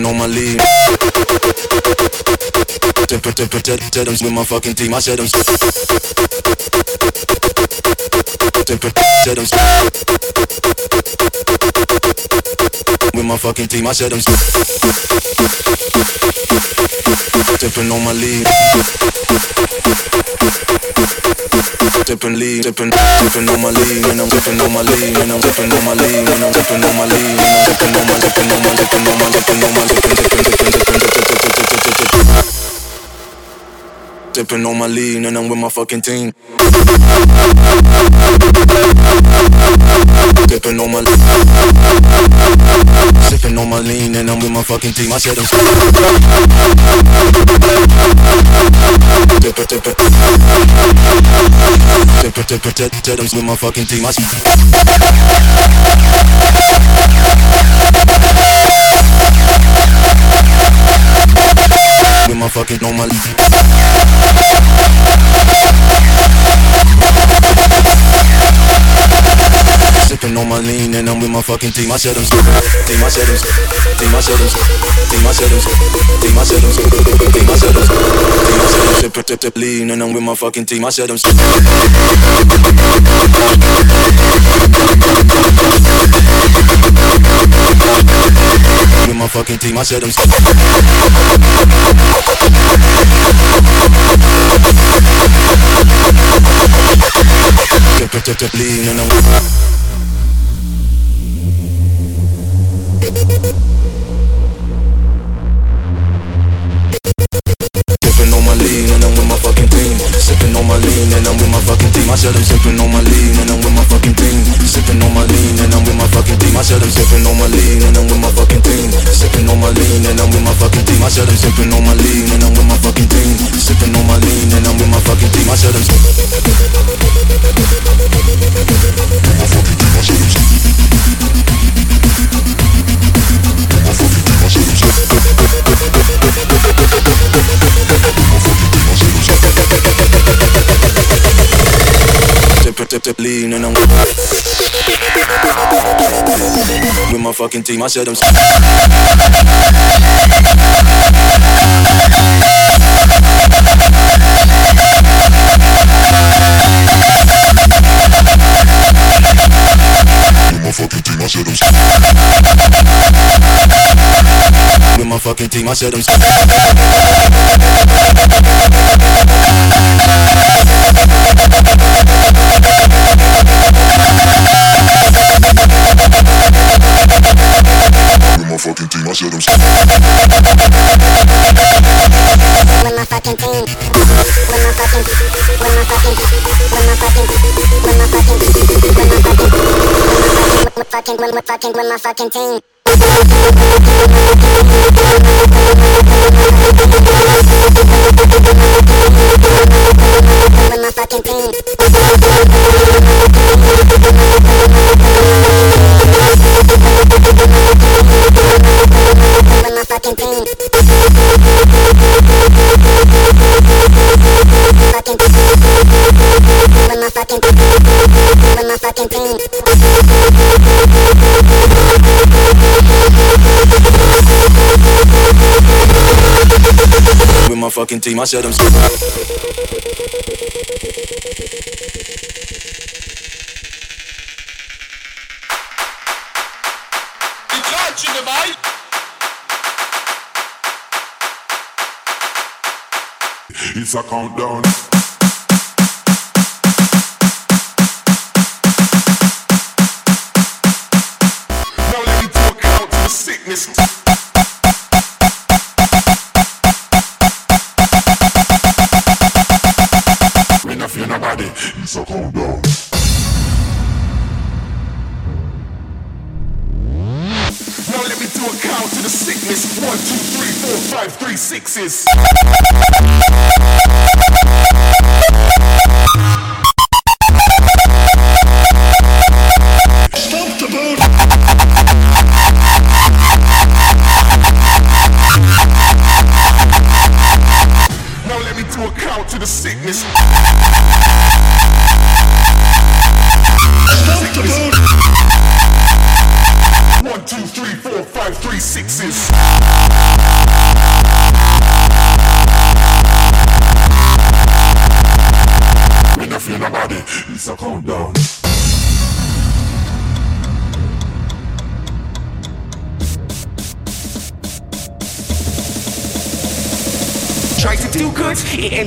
on my lean. Tippin', tippin', ted, ted, with my fucking team. I said ted, with my fucking team. I said I'm tipping on my lead. Tipping lead, tipping, tipping on my lead, and I'm tipping on my lead, and I'm tipping on my lead, and I'm tipping on my lead, and I'm tipping on my, tipping on my, tipping on my, tipping on my, tipping, tipping, tipping, tipping, tipping, tipping, tipping. Tipping on my lead, and I'm with my fucking team. Tipping on my Sipping on my lean and I'm with my fucking team. I said I'm Dipper, dipper Dipper, dipper, dipper, dipper, with my fucking team. I said With my fucking my Sipping on my lean and I'm with my fucking team. I said I'm I'm team. I said I'm I'm team. I said I'm team. I said I'm team. I said I'm tip tip fucking team. I said I'm with team. I said I'm tip tip tip lean and I'm with my fucking team. I said I'm I'm with my fucking team. I said I'm team. Sipping on my lean and I'm with my I said I'm sipping on my lead and I'm with my fucking pain. Sippin' on my lean and I'm with my fucking team. Sippin' on my lean and I said I'm sipping on my lee, and I'm with my fucking team. Steppin' on my lean and I'm with my fucking team. I said I'm sipping. Lean and I'm with my fucking team. I said I'm with my. I I'm with my fucking team. I said I'm with my fucking team. I said I'm with my fucking team. With my fucking, with my fucking, fucking, with my fucking, fucking. With my fucking team. Fucking team. Team. With fucking team. I said I'm It's a countdown.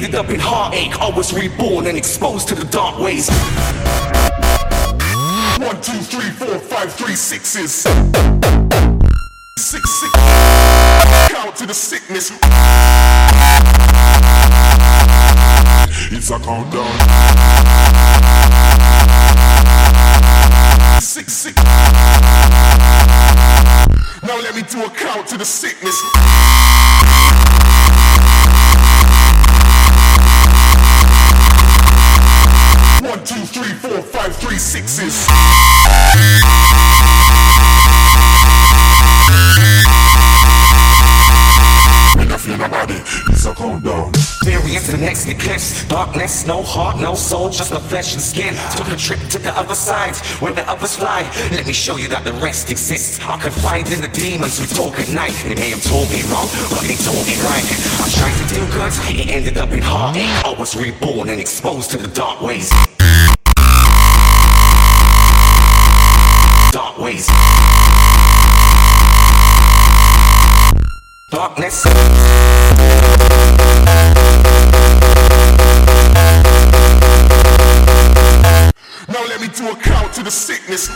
Ended up in heartache. I was reborn and exposed to the dark ways. One, two, three, four, five, three, sixes. Six, six. Count to the sickness. It's a countdown. Six, six. Now let me do a count to the sickness. 36s. It's a countdown. Various the next eclipse. Darkness, no heart, no soul, just the flesh and skin. Took a trip to the other side, where the others fly. Let me show you that the rest exists. I confide in the demons who talk at night. They may have told me wrong, but they told me right. I tried to do good, it ended up in heartache. I was reborn and exposed to the dark ways. Ways. Darkness. Now let me do a count to the sickness.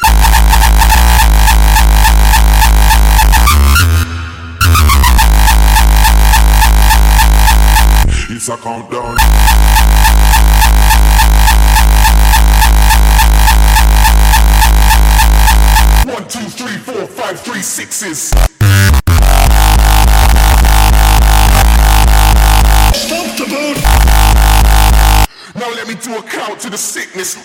It's a countdown. Three, sixes. Stop the boat. Now let me do a count to the sickness.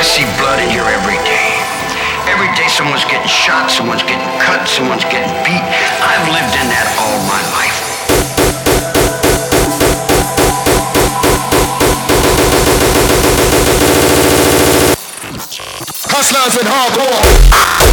I see blood in here every day. Every day someone's getting shot, someone's getting cut, someone's getting beat. I've lived in that all my life. Hustlers and hardcore.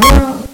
Never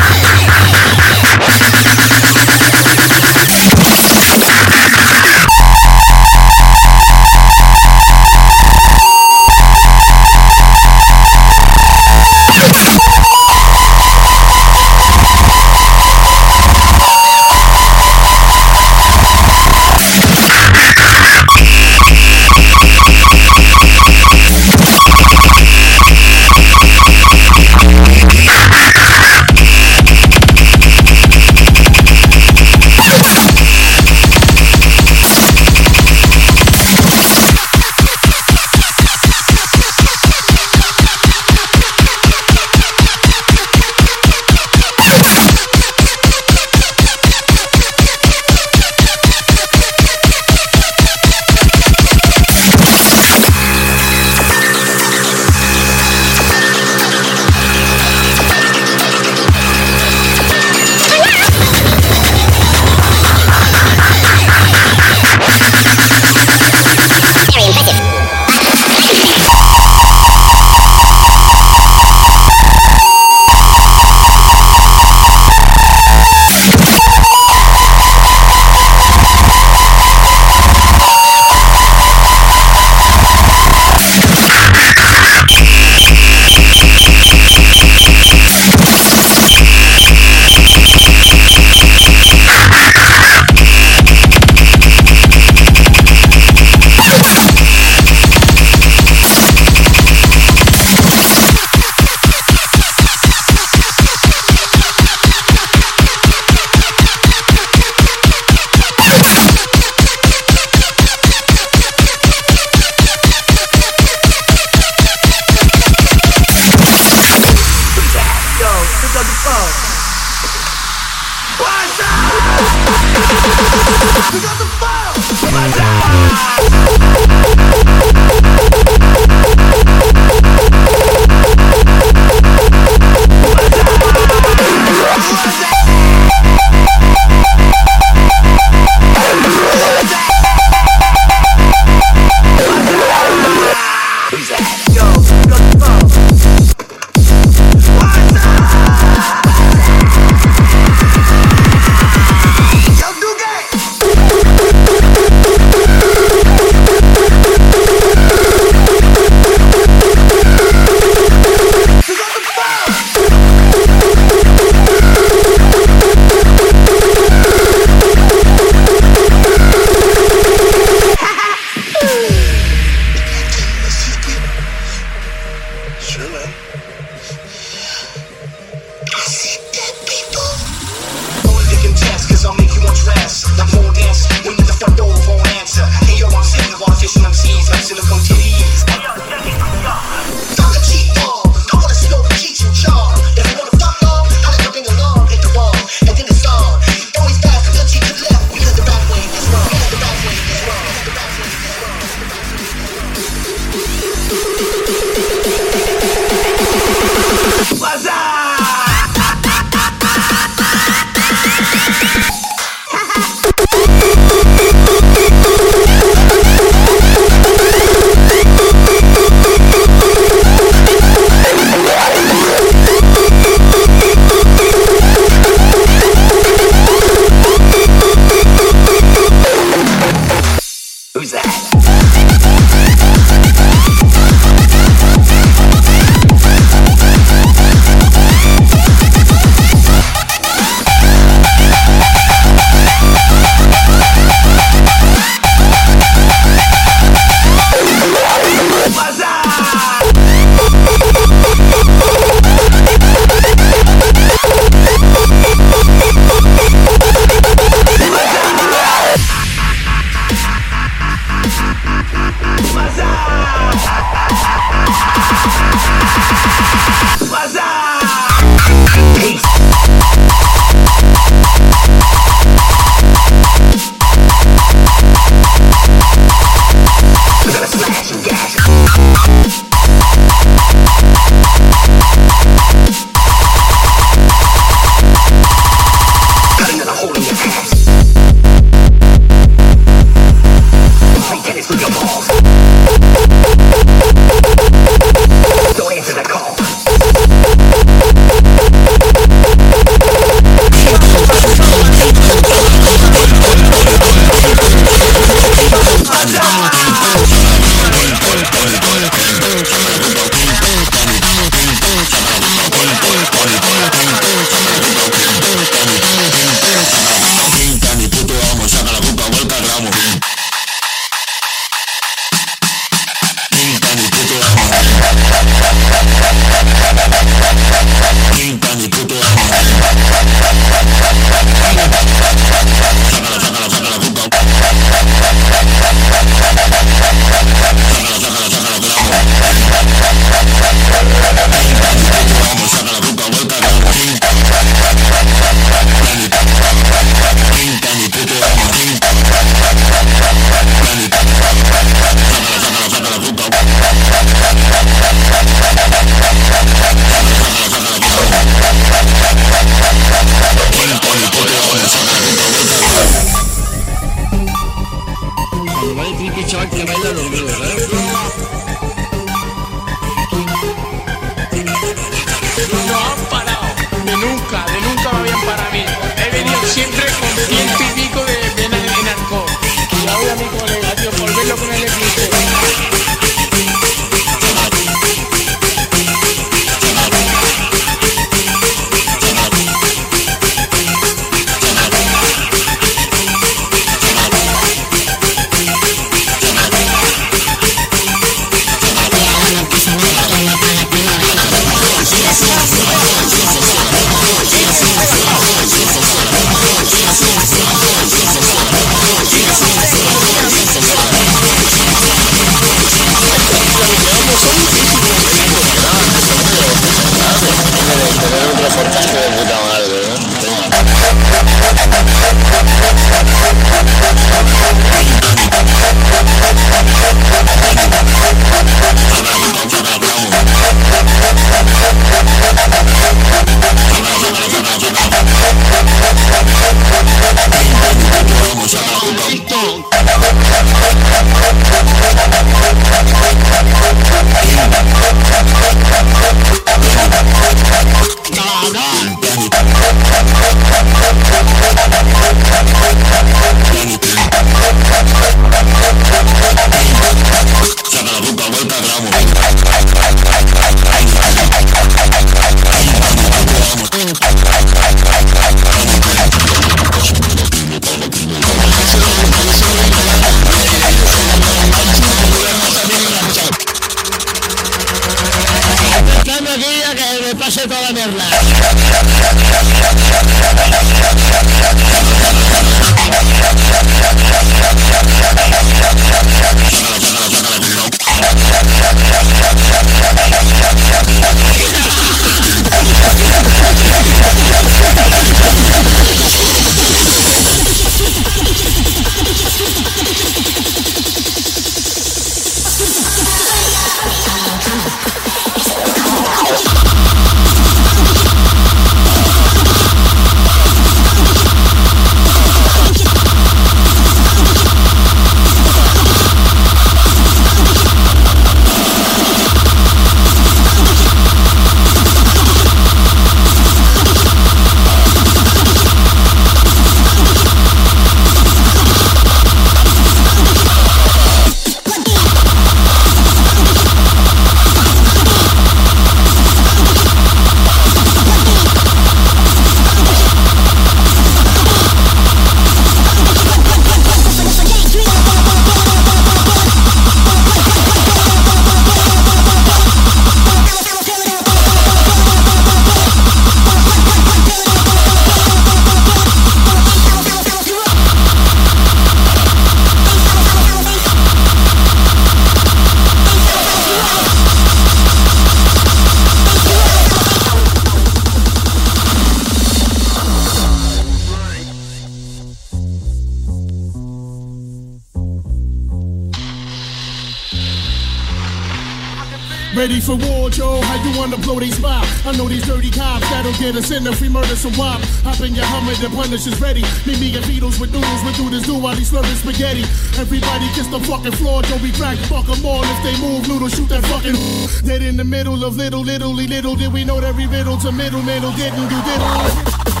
cops that'll get us in if we murder some wop. Hop in your Hummer, the punish is ready. Meet me and Beatles with noodles, we do this do while he's slurping spaghetti. Everybody kiss the fucking floor, don't be cracked. Fuck 'em all if they move, noodle, shoot that fucking Dead in the middle of little, little, little, did we know that every riddle to middle, middle didn't do diddle.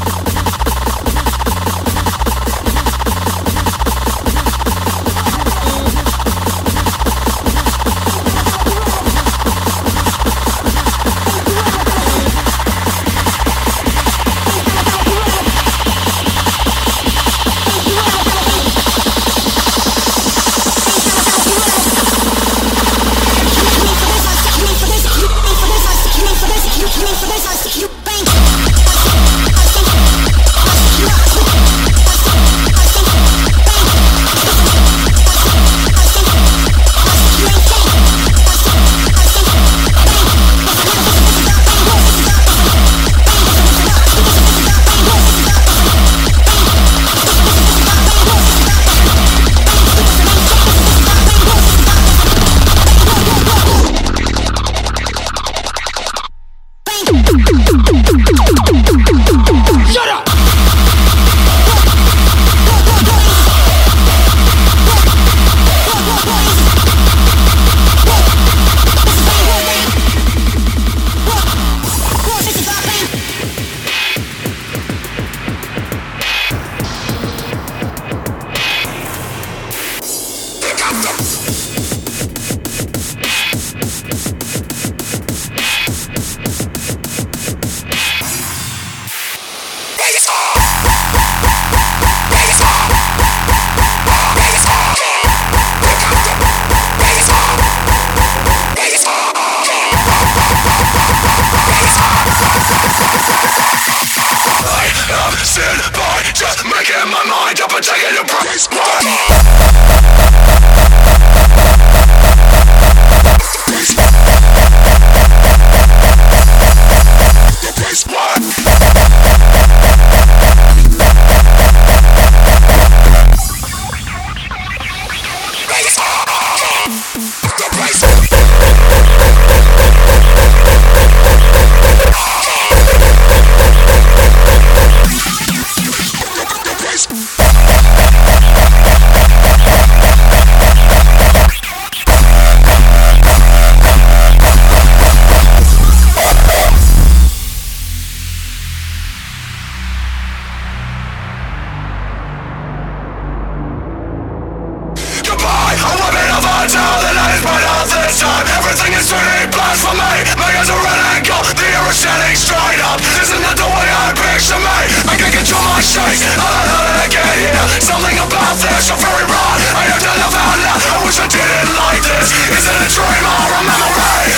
Everything is turning black for me My eyes are red cold, the air is standing straight up Isn't that the way I picture me? I can't control my shakes, how the hell did I get here? Something about this, so very wrong I have to live out loud, I wish I didn't like this Is it a dream or a memory?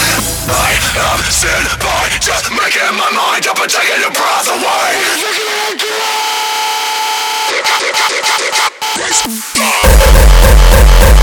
I am sin by just making my mind up and taking your breath away Goodbye,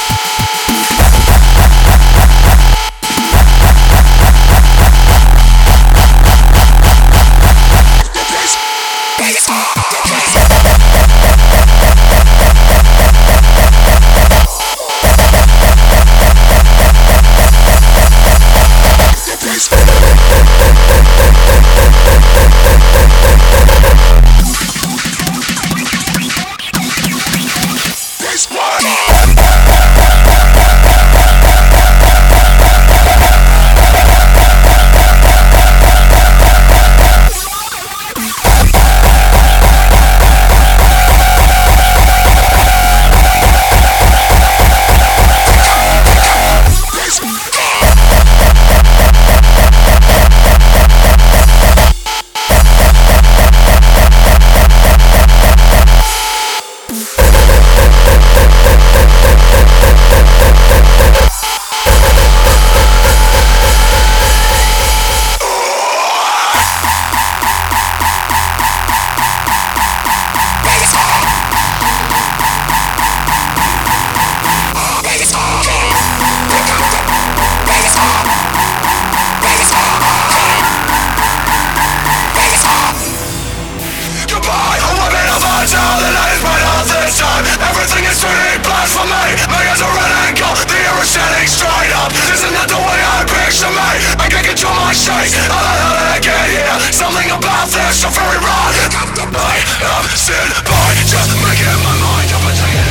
Picture me? I can't control my shakes, how the hell did I get here? Something about this so very wrong I am sin by just making my mind up and taking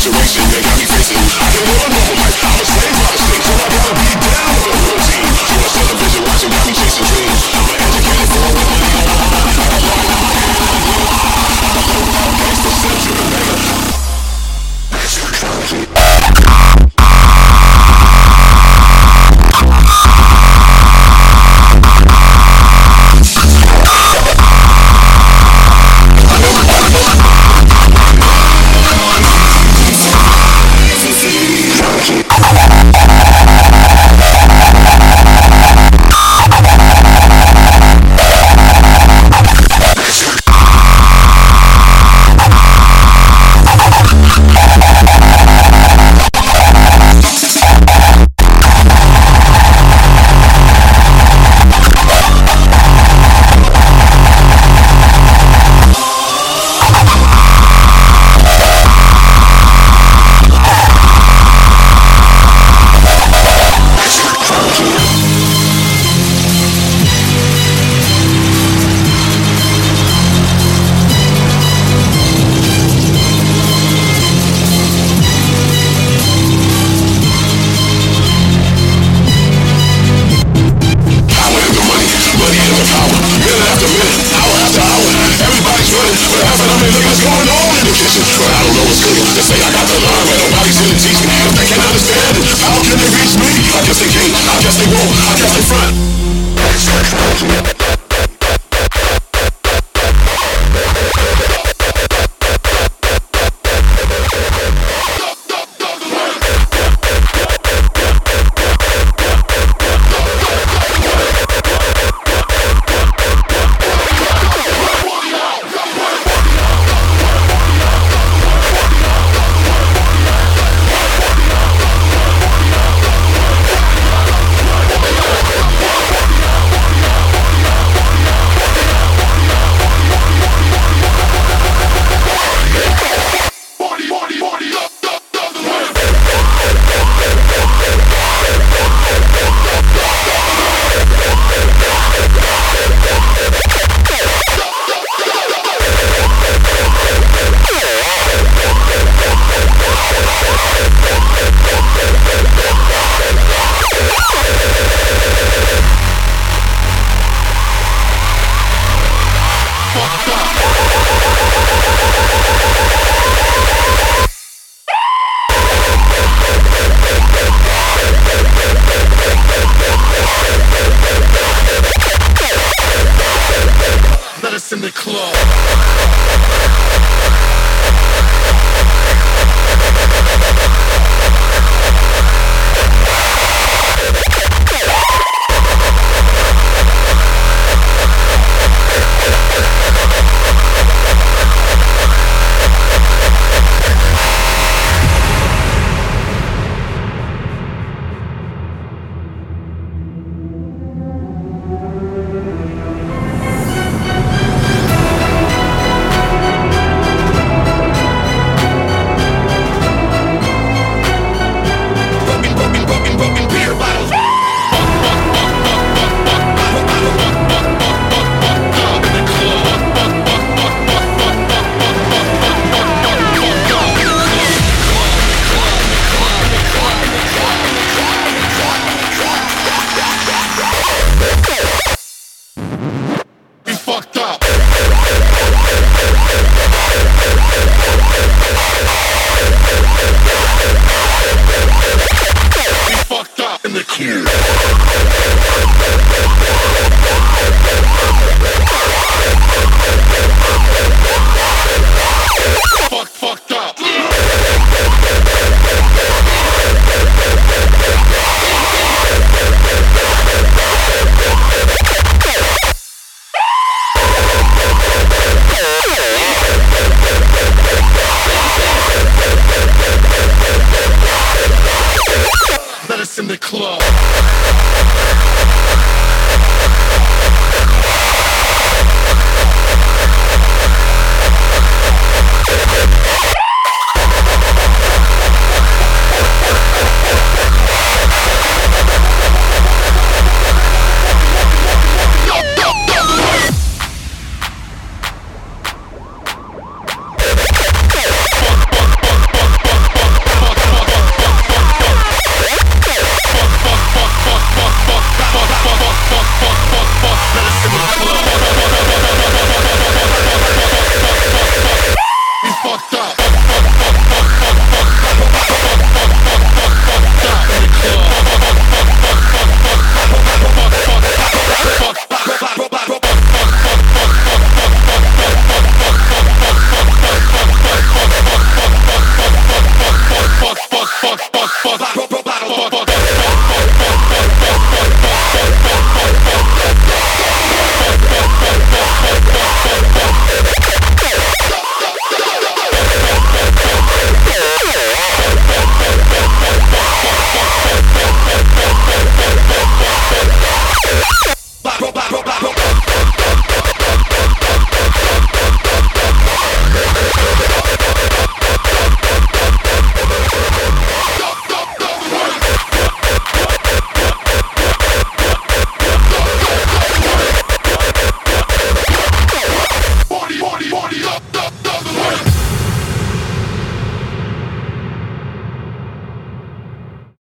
Situation they got me facing. I can live a normal life. I'm a slave by the state, so I gotta be down with the routine. Much television watching got me chasing dreams. hottest in the club.